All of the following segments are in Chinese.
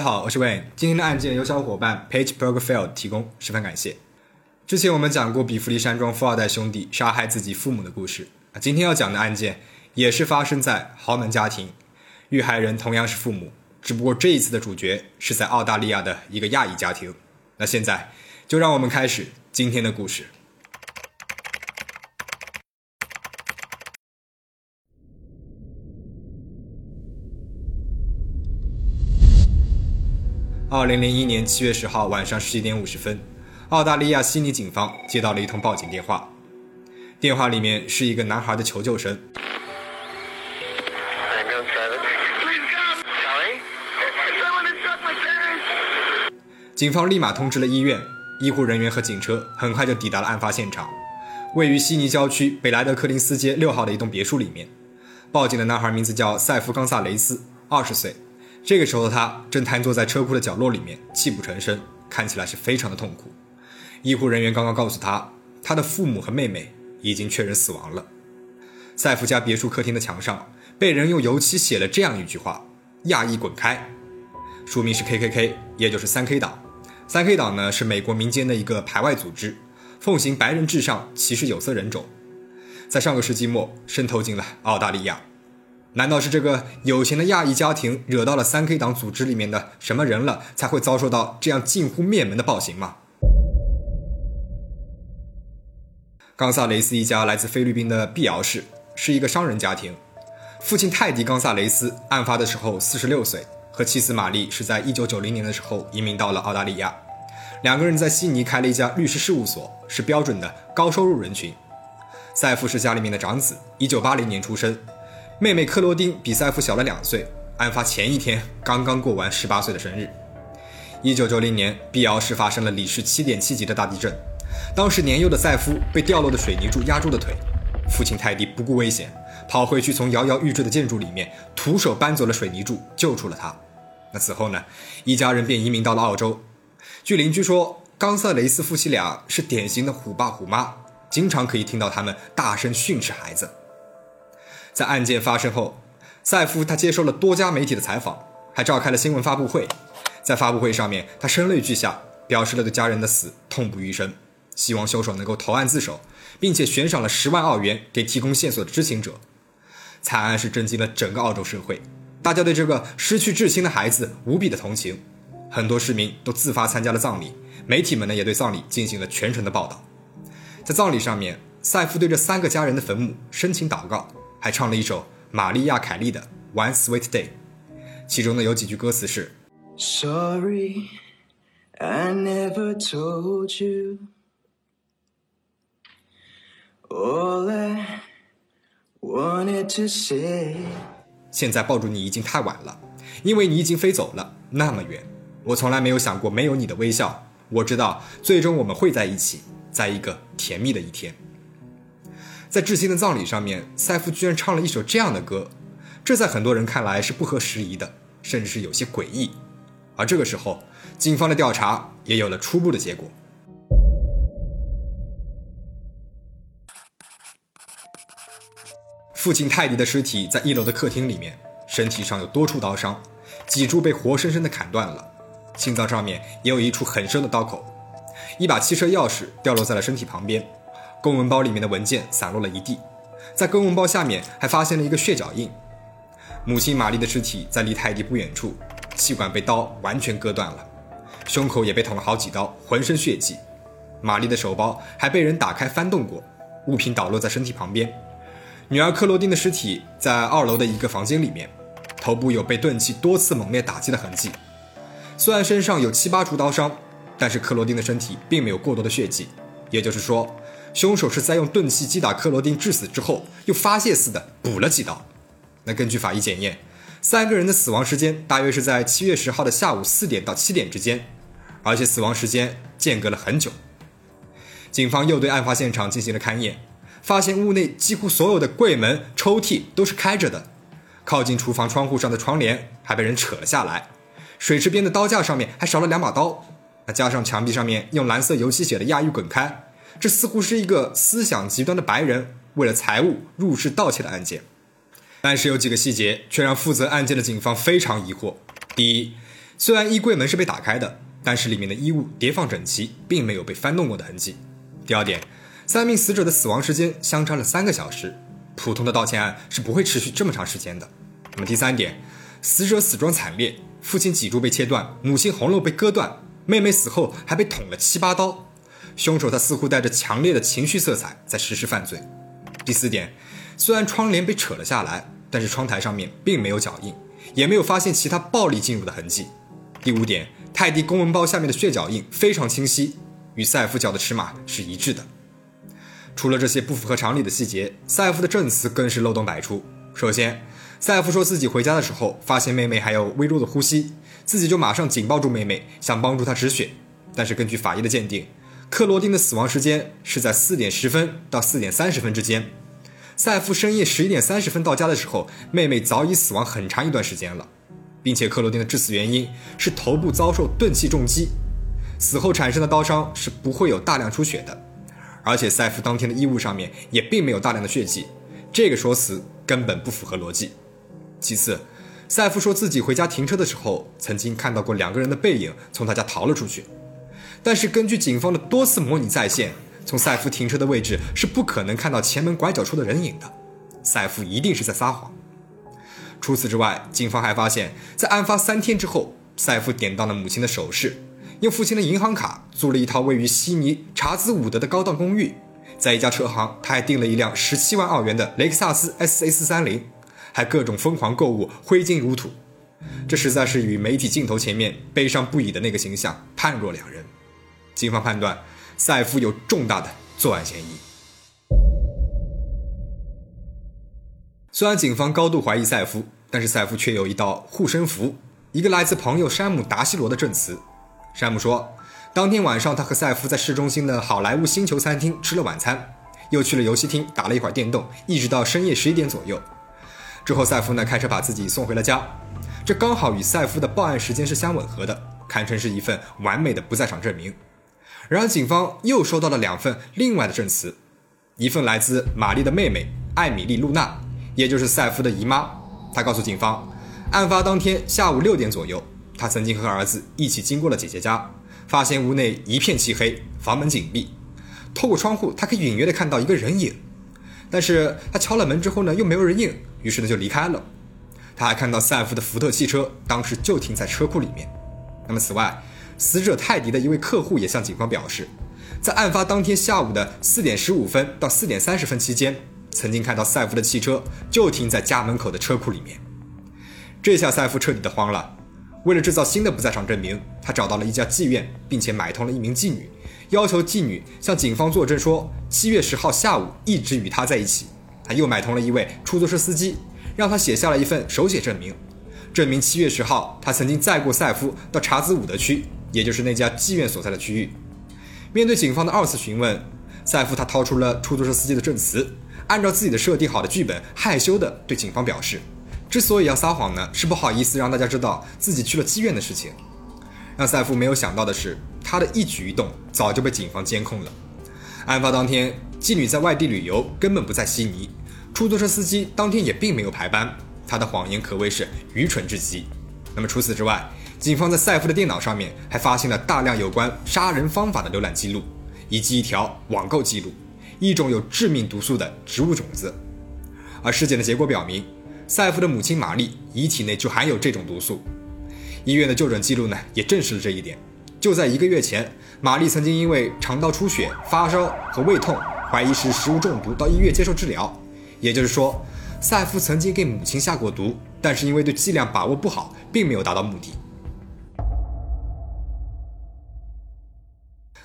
大家好，我是 Wayne。今天的案件由小伙伴 Page Profile 提供，十分感谢。之前我们讲过比弗利山庄富二代兄弟杀害自己父母的故事啊，今天要讲的案件也是发生在豪门家庭，遇害人同样是父母，只不过这一次的主角是在澳大利亚的一个亚裔家庭。那现在就让我们开始今天的故事。二零零一年七月十号晚上十一点五十分，澳大利亚悉尼警方接到了一通报警电话，电话里面是一个男孩的求救声。警方立马通知了医院，医护人员和警车很快就抵达了案发现场，位于悉尼郊区北莱德克林斯街六号的一栋别墅里面。报警的男孩名字叫塞夫·冈萨雷斯，二十岁。这个时候的，他正瘫坐在车库的角落里面，泣不成声，看起来是非常的痛苦。医护人员刚刚告诉他，他的父母和妹妹已经确认死亡了。塞夫家别墅客厅的墙上被人用油漆写了这样一句话：“亚裔滚开！”书名是 KKK，也就是三 K 党。三 K 党呢是美国民间的一个排外组织，奉行白人至上，歧视有色人种，在上个世纪末渗透进了澳大利亚。难道是这个有钱的亚裔家庭惹到了三 K 党组织里面的什么人了，才会遭受到这样近乎灭门的暴行吗？冈萨雷斯一家来自菲律宾的碧瑶市，是一个商人家庭。父亲泰迪·冈萨雷斯案发的时候四十六岁，和妻子玛丽是在一九九零年的时候移民到了澳大利亚。两个人在悉尼开了一家律师事务所，是标准的高收入人群。塞夫是家里面的长子，一九八零年出生。妹妹克罗丁比塞夫小了两岁，案发前一天刚刚过完十八岁的生日。一九九零年，碧瑶市发生了里氏七点七级的大地震，当时年幼的塞夫被掉落的水泥柱压住了腿，父亲泰迪不顾危险，跑回去从摇摇欲坠的建筑里面徒手搬走了水泥柱，救出了他。那此后呢，一家人便移民到了澳洲。据邻居说，冈萨雷斯夫妻俩是典型的虎爸虎妈，经常可以听到他们大声训斥孩子。在案件发生后，塞夫他接受了多家媒体的采访，还召开了新闻发布会。在发布会上面，他声泪俱下，表示了对家人的死痛不欲生，希望凶手能够投案自首，并且悬赏了十万澳元给提供线索的知情者。惨案是震惊了整个澳洲社会，大家对这个失去至亲的孩子无比的同情，很多市民都自发参加了葬礼，媒体们呢也对葬礼进行了全程的报道。在葬礼上面，塞夫对这三个家人的坟墓深情祷告。还唱了一首玛丽亚·凯莉的《One Sweet Day》，其中呢有几句歌词是：“Sorry, I never told you all I wanted to say。”现在抱住你已经太晚了，因为你已经飞走了那么远。我从来没有想过没有你的微笑。我知道最终我们会在一起，在一个甜蜜的一天。在至亲的葬礼上面，塞夫居然唱了一首这样的歌，这在很多人看来是不合时宜的，甚至是有些诡异。而这个时候，警方的调查也有了初步的结果。父亲泰迪的尸体在一楼的客厅里面，身体上有多处刀伤，脊柱被活生生的砍断了，心脏上面也有一处很深的刀口，一把汽车钥匙掉落在了身体旁边。公文包里面的文件散落了一地，在公文包下面还发现了一个血脚印。母亲玛丽的尸体在离泰迪不远处，气管被刀完全割断了，胸口也被捅了好几刀，浑身血迹。玛丽的手包还被人打开翻动过，物品倒落在身体旁边。女儿克罗丁的尸体在二楼的一个房间里面，头部有被钝器多次猛烈打击的痕迹。虽然身上有七八处刀伤，但是克罗丁的身体并没有过多的血迹，也就是说。凶手是在用钝器击打克罗丁致死之后，又发泄似的补了几刀。那根据法医检验，三个人的死亡时间大约是在七月十号的下午四点到七点之间，而且死亡时间间隔了很久。警方又对案发现场进行了勘验，发现屋内几乎所有的柜门、抽屉都是开着的，靠近厨房窗户上的窗帘还被人扯了下来，水池边的刀架上面还少了两把刀。加上墙壁上面用蓝色油漆写的“亚裔滚开”。这似乎是一个思想极端的白人为了财物入室盗窃的案件，但是有几个细节却让负责案件的警方非常疑惑。第一，虽然衣柜门是被打开的，但是里面的衣物叠放整齐，并没有被翻动过的痕迹。第二点，三名死者的死亡时间相差了三个小时，普通的盗窃案是不会持续这么长时间的。那么第三点，死者死状惨烈，父亲脊柱被切断，母亲喉咙被割断，妹妹死后还被捅了七八刀。凶手他似乎带着强烈的情绪色彩在实施犯罪。第四点，虽然窗帘被扯了下来，但是窗台上面并没有脚印，也没有发现其他暴力进入的痕迹。第五点，泰迪公文包下面的血脚印非常清晰，与赛夫脚的尺码是一致的。除了这些不符合常理的细节，赛夫的证词更是漏洞百出。首先，赛夫说自己回家的时候发现妹妹还有微弱的呼吸，自己就马上紧抱住妹妹，想帮助她止血。但是根据法医的鉴定，克罗丁的死亡时间是在四点十分到四点三十分之间。赛夫深夜十一点三十分到家的时候，妹妹早已死亡很长一段时间了，并且克罗丁的致死原因是头部遭受钝器重击，死后产生的刀伤是不会有大量出血的，而且赛夫当天的衣物上面也并没有大量的血迹，这个说辞根本不符合逻辑。其次，赛夫说自己回家停车的时候，曾经看到过两个人的背影从他家逃了出去。但是根据警方的多次模拟再现，从赛夫停车的位置是不可能看到前门拐角处的人影的，赛夫一定是在撒谎。除此之外，警方还发现，在案发三天之后，赛夫典当了母亲的首饰，用父亲的银行卡租了一套位于悉尼查兹伍德的高档公寓，在一家车行，他还订了一辆十七万澳元的雷克萨斯 S A 四三零，还各种疯狂购物，挥金如土，这实在是与媒体镜头前面悲伤不已的那个形象判若两人。警方判断，赛夫有重大的作案嫌疑。虽然警方高度怀疑赛夫，但是赛夫却有一道护身符，一个来自朋友山姆·达西罗的证词。山姆说，当天晚上他和赛夫在市中心的好莱坞星球餐厅吃了晚餐，又去了游戏厅打了一会儿电动，一直到深夜十一点左右。之后，赛夫呢开车把自己送回了家，这刚好与赛夫的报案时间是相吻合的，堪称是一份完美的不在场证明。然而，警方又收到了两份另外的证词，一份来自玛丽的妹妹艾米丽·露娜，也就是赛夫的姨妈。她告诉警方，案发当天下午六点左右，她曾经和儿子一起经过了姐姐家，发现屋内一片漆黑，房门紧闭。透过窗户，她可以隐约的看到一个人影，但是她敲了门之后呢，又没有人应，于是呢就离开了。她还看到赛夫的福特汽车当时就停在车库里面。那么，此外。死者泰迪的一位客户也向警方表示，在案发当天下午的四点十五分到四点三十分期间，曾经看到赛夫的汽车就停在家门口的车库里面。这下赛夫彻底的慌了。为了制造新的不在场证明，他找到了一家妓院，并且买通了一名妓女，要求妓女向警方作证说七月十号下午一直与他在一起。他又买通了一位出租车司机，让他写下了一份手写证明，证明七月十号他曾经载过赛夫到查兹伍德区。也就是那家妓院所在的区域。面对警方的二次询问，赛夫他掏出了出租车司机的证词，按照自己的设定好的剧本，害羞的对警方表示，之所以要撒谎呢，是不好意思让大家知道自己去了妓院的事情。让赛夫没有想到的是，他的一举一动早就被警方监控了。案发当天，妓女在外地旅游，根本不在悉尼。出租车司机当天也并没有排班，他的谎言可谓是愚蠢至极。那么除此之外，警方在赛夫的电脑上面还发现了大量有关杀人方法的浏览记录，以及一条网购记录，一种有致命毒素的植物种子。而尸检的结果表明，赛夫的母亲玛丽遗体内就含有这种毒素。医院的就诊记录呢，也证实了这一点。就在一个月前，玛丽曾经因为肠道出血、发烧和胃痛，怀疑是食物中毒，到医院接受治疗。也就是说，赛夫曾经给母亲下过毒，但是因为对剂量把握不好，并没有达到目的。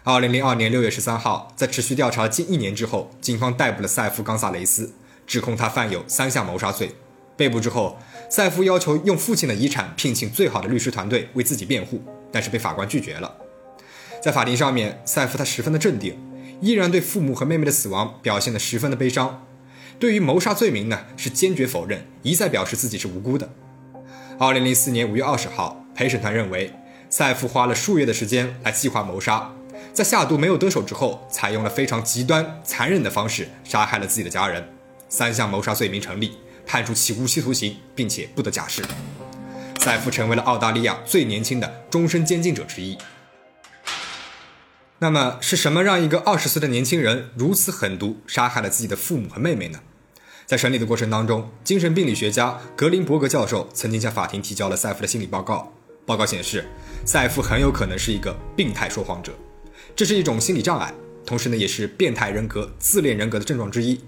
二零零二年六月十三号，在持续调查近一年之后，警方逮捕了塞夫·冈萨雷斯，指控他犯有三项谋杀罪。被捕之后，塞夫要求用父亲的遗产聘请最好的律师团队为自己辩护，但是被法官拒绝了。在法庭上面，塞夫他十分的镇定，依然对父母和妹妹的死亡表现得十分的悲伤。对于谋杀罪名呢，是坚决否认，一再表示自己是无辜的。二零零四年五月二十号，陪审团认为塞夫花了数月的时间来计划谋杀。在下毒没有得手之后，采用了非常极端残忍的方式杀害了自己的家人，三项谋杀罪名成立，判处其无期徒刑，并且不得假释。赛夫成为了澳大利亚最年轻的终身监禁者之一。那么是什么让一个二十岁的年轻人如此狠毒，杀害了自己的父母和妹妹呢？在审理的过程当中，精神病理学家格林伯格教授曾经向法庭提交了赛夫的心理报告。报告显示，赛夫很有可能是一个病态说谎者，这是一种心理障碍，同时呢，也是变态人格、自恋人格的症状之一。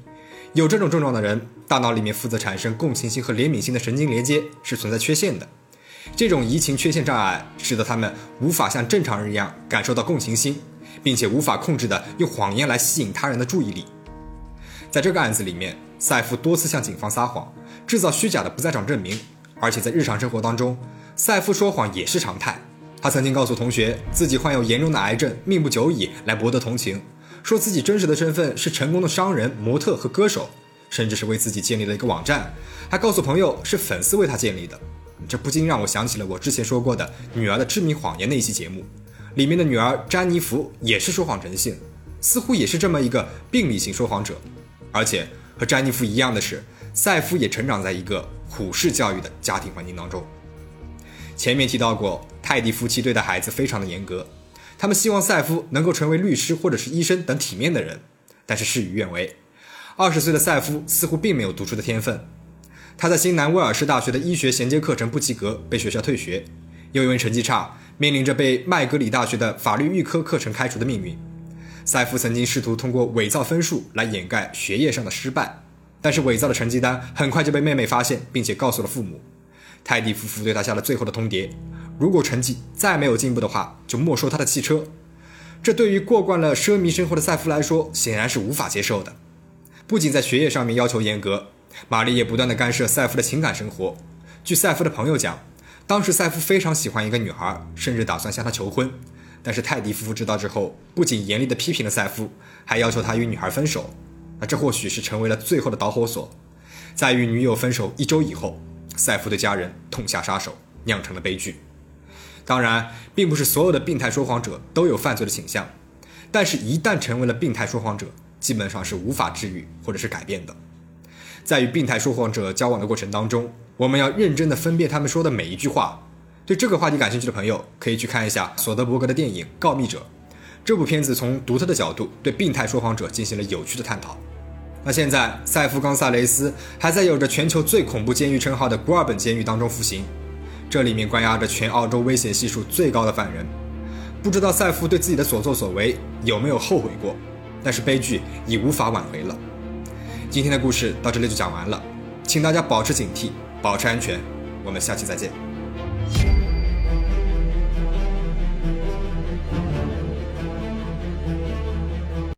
有这种症状的人，大脑里面负责产生共情心和怜悯心的神经连接是存在缺陷的。这种移情缺陷障碍使得他们无法像正常人一样感受到共情心。并且无法控制的用谎言来吸引他人的注意力。在这个案子里面，赛夫多次向警方撒谎，制造虚假的不在场证明，而且在日常生活当中，赛夫说谎也是常态。他曾经告诉同学自己患有严重的癌症，命不久矣，来博得同情，说自己真实的身份是成功的商人、模特和歌手，甚至是为自己建立了一个网站，还告诉朋友是粉丝为他建立的。这不禁让我想起了我之前说过的女儿的致命谎言那一期节目。里面的女儿詹妮弗也是说谎成性，似乎也是这么一个病理型说谎者。而且和詹妮弗一样的是，赛夫也成长在一个虎式教育的家庭环境当中。前面提到过，泰迪夫妻对待孩子非常的严格，他们希望赛夫能够成为律师或者是医生等体面的人，但是事与愿违。二十岁的赛夫似乎并没有读书的天分，他在新南威尔士大学的医学衔接课程不及格，被学校退学，又因为成绩差。面临着被麦格里大学的法律预科课程开除的命运，赛夫曾经试图通过伪造分数来掩盖学业上的失败，但是伪造的成绩单很快就被妹妹发现，并且告诉了父母。泰迪夫妇对他下了最后的通牒：如果成绩再没有进步的话，就没收他的汽车。这对于过惯了奢靡生活的赛夫来说，显然是无法接受的。不仅在学业上面要求严格，玛丽也不断的干涉赛夫的情感生活。据赛夫的朋友讲。当时赛夫非常喜欢一个女孩，甚至打算向她求婚。但是泰迪夫妇知道之后，不仅严厉地批评了赛夫，还要求他与女孩分手。那这或许是成为了最后的导火索。在与女友分手一周以后，赛夫对家人痛下杀手，酿成了悲剧。当然，并不是所有的病态说谎者都有犯罪的倾向，但是，一旦成为了病态说谎者，基本上是无法治愈或者是改变的。在与病态说谎者交往的过程当中，我们要认真的分辨他们说的每一句话。对这个话题感兴趣的朋友，可以去看一下索德伯格的电影《告密者》。这部片子从独特的角度对病态说谎者进行了有趣的探讨。那现在，塞夫·冈萨雷斯还在有着全球最恐怖监狱称号的古尔本监狱当中服刑，这里面关押着全澳洲危险系数最高的犯人。不知道塞夫对自己的所作所为有没有后悔过？但是悲剧已无法挽回了。今天的故事到这里就讲完了，请大家保持警惕，保持安全，我们下期再见。